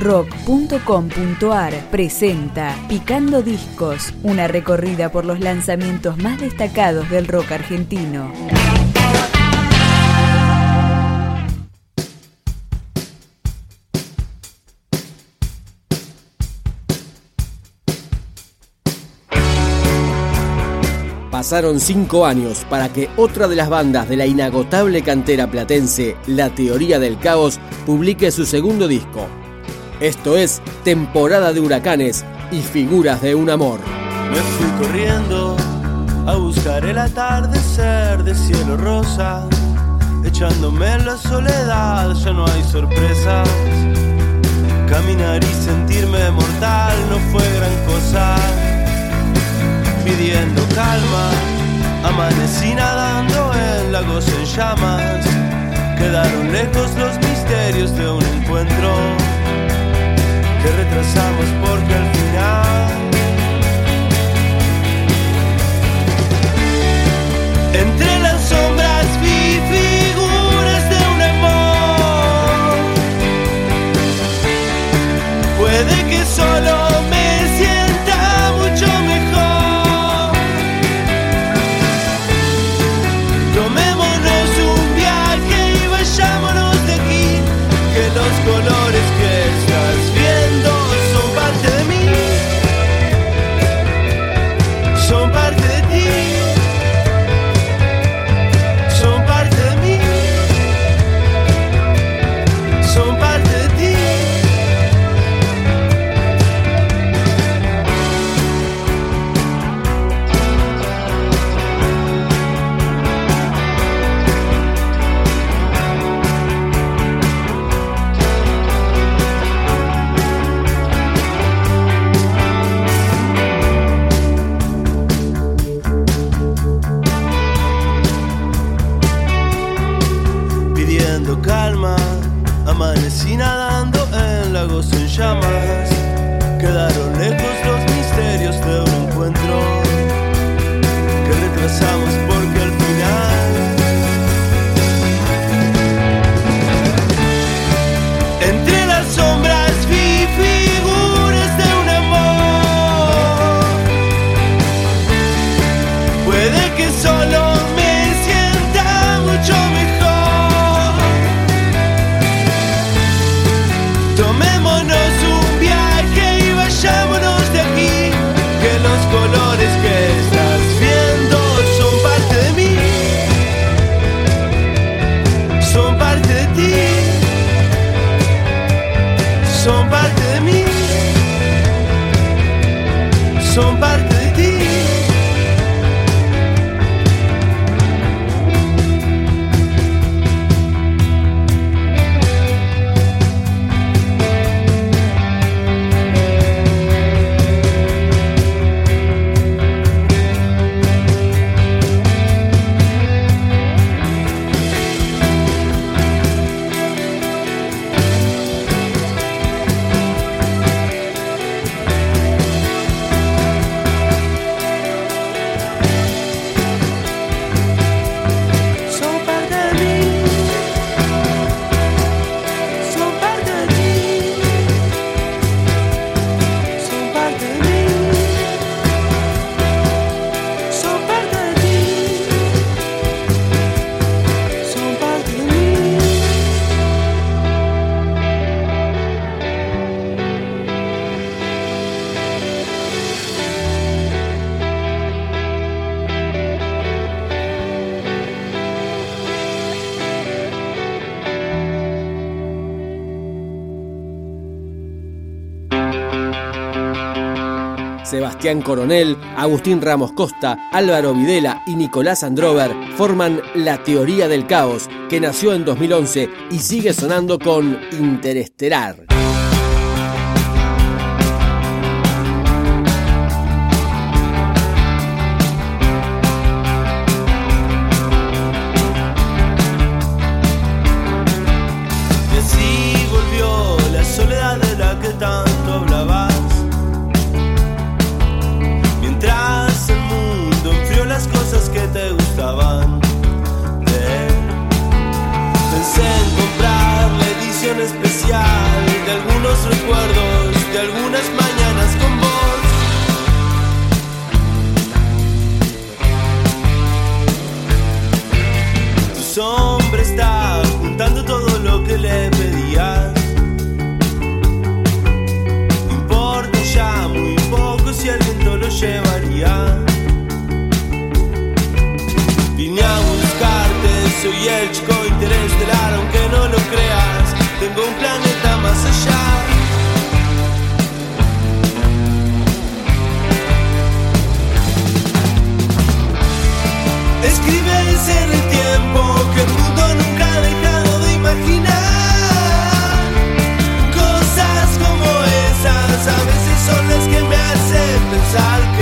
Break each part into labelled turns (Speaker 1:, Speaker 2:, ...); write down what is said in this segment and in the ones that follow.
Speaker 1: rock.com.ar presenta Picando Discos, una recorrida por los lanzamientos más destacados del rock argentino.
Speaker 2: Pasaron cinco años para que otra de las bandas de la inagotable cantera platense, La Teoría del Caos, publique su segundo disco. Esto es Temporada de Huracanes y Figuras de un Amor.
Speaker 3: Me fui corriendo a buscar el atardecer de cielo rosa, echándome en la soledad, ya no hay sorpresas. Caminar y sentirme mortal no fue gran cosa pidiendo calma. Amanecí nadando en lagos en llamas. Quedaron lejos los misterios de un encuentro que retrasamos porque al calma. Amanecí nadando en lagos en llamas. Quedaron lejos los misterios de un encuentro que retrasamos por
Speaker 2: Sebastián Coronel, Agustín Ramos Costa, Álvaro Videla y Nicolás Androver forman La Teoría del Caos, que nació en 2011 y sigue sonando con Interestelar.
Speaker 3: llevaría. Vine a buscarte, soy el chico interestelar, aunque no lo creas, tengo un planeta más allá. Escribes en el tiempo que el mundo nunca ha dejado de imaginar. Cosas como esas a veces son las de pensar que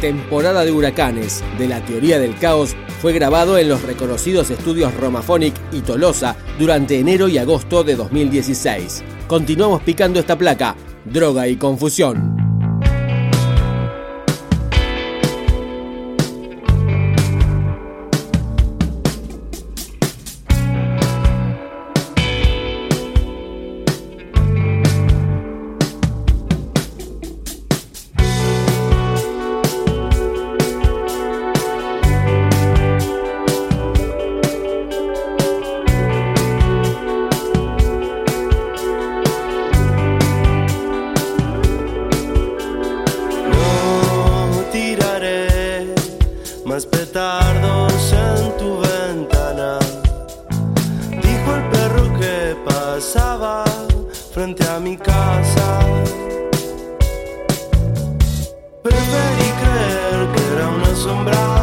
Speaker 2: Temporada de huracanes de la teoría del caos fue grabado en los reconocidos estudios Romaphonic y Tolosa durante enero y agosto de 2016. Continuamos picando esta placa, droga y confusión.
Speaker 3: Preferí creer que era una sombra.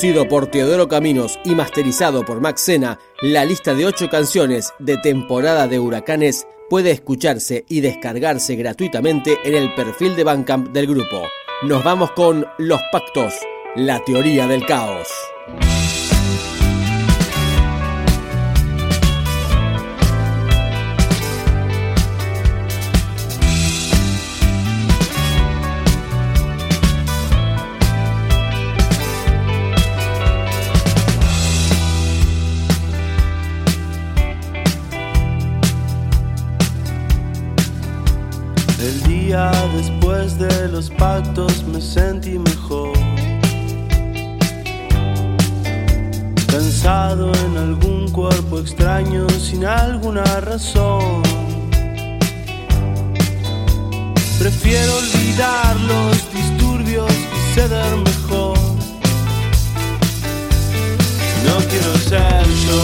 Speaker 2: Producido por Teodoro Caminos y masterizado por Max Sena, la lista de ocho canciones de temporada de huracanes puede escucharse y descargarse gratuitamente en el perfil de Bandcamp del grupo. Nos vamos con Los Pactos, la teoría del caos.
Speaker 3: Pactos me sentí mejor. Cansado en algún cuerpo extraño sin alguna razón. Prefiero olvidar los disturbios y ceder mejor. No quiero ser yo.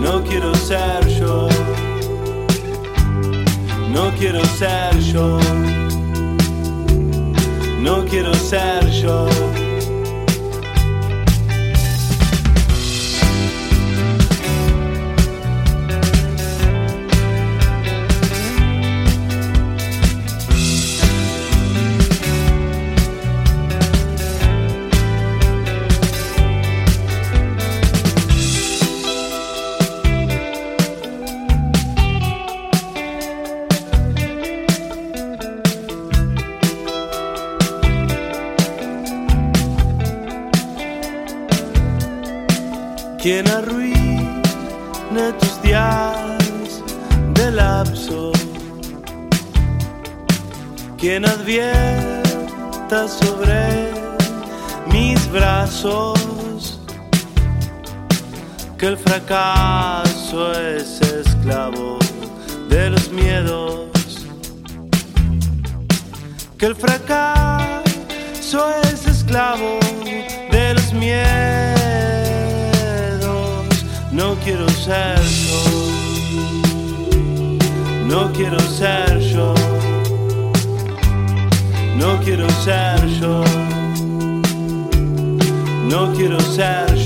Speaker 3: No quiero ser yo. No quiero ser yo, no quiero ser yo. Lapso, quien advierta sobre mis brazos que el fracaso es esclavo de los miedos, que el fracaso es esclavo de los miedos. No quiero ser yo, no quiero ser yo, no quiero ser yo, no quiero ser yo.